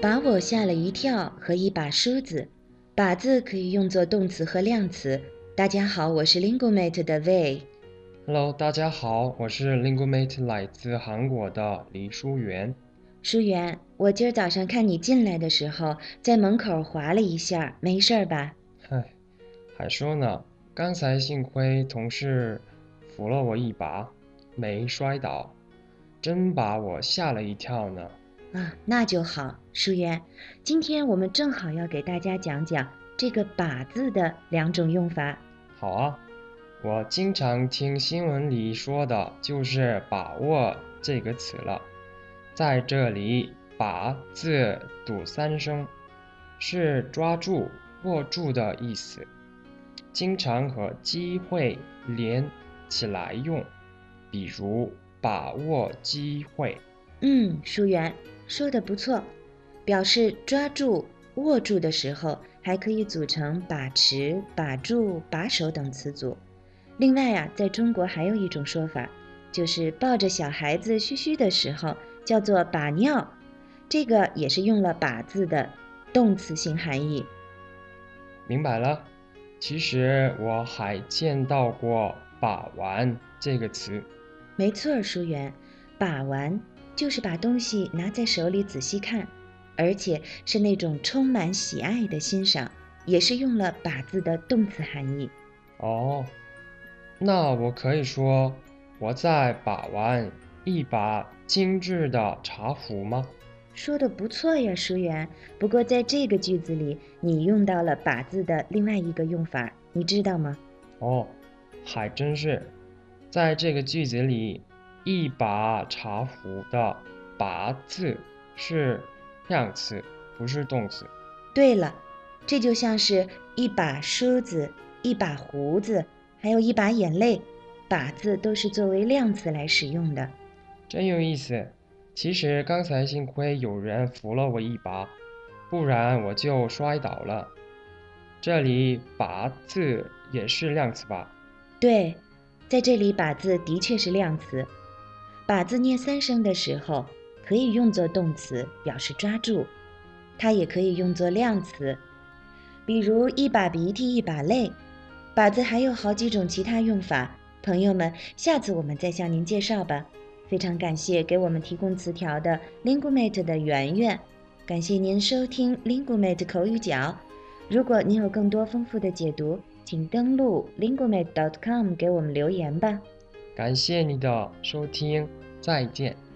把我吓了一跳和一把梳子，把字可以用作动词和量词。大家好，我是 Lingumate 的 Wei。Hello，大家好，我是 Lingumate 来自韩国的李书媛。书媛，我今儿早上看你进来的时候，在门口滑了一下，没事儿吧？嗨，还说呢，刚才幸亏同事扶了我一把，没摔倒，真把我吓了一跳呢。啊，那就好，淑媛。今天我们正好要给大家讲讲这个“把”字的两种用法。好啊，我经常听新闻里说的就是“把握”这个词了。在这里，“把”字读三声，是抓住、握住的意思，经常和机会连起来用，比如“把握机会”。嗯，淑媛说的不错，表示抓住、握住的时候，还可以组成把持、把住、把手等词组。另外啊，在中国还有一种说法，就是抱着小孩子嘘嘘的时候，叫做把尿，这个也是用了“把”字的动词性含义。明白了。其实我还见到过“把玩”这个词。没错，书媛，把玩就是把东西拿在手里仔细看，而且是那种充满喜爱的欣赏，也是用了“把”字的动词含义。哦，那我可以说我在把玩一把精致的茶壶吗？说的不错呀，书媛。不过在这个句子里，你用到了“把”字的另外一个用法，你知道吗？哦，还真是。在这个句子里，一把茶壶的“把”字是量词，不是动词。对了，这就像是一把梳子、一把胡子，还有一把眼泪，“把”字都是作为量词来使用的。真有意思。其实刚才幸亏有人扶了我一把，不然我就摔倒了。这里“把”字也是量词吧？对，在这里“把”字的确是量词。“把”字念三声的时候，可以用作动词，表示抓住；它也可以用作量词，比如一把鼻涕一把泪。“把”字还有好几种其他用法，朋友们，下次我们再向您介绍吧。非常感谢给我们提供词条的 Lingumate 的圆圆，感谢您收听 Lingumate 口语角。如果您有更多丰富的解读，请登录 lingumate.com 给我们留言吧。感谢你的收听，再见。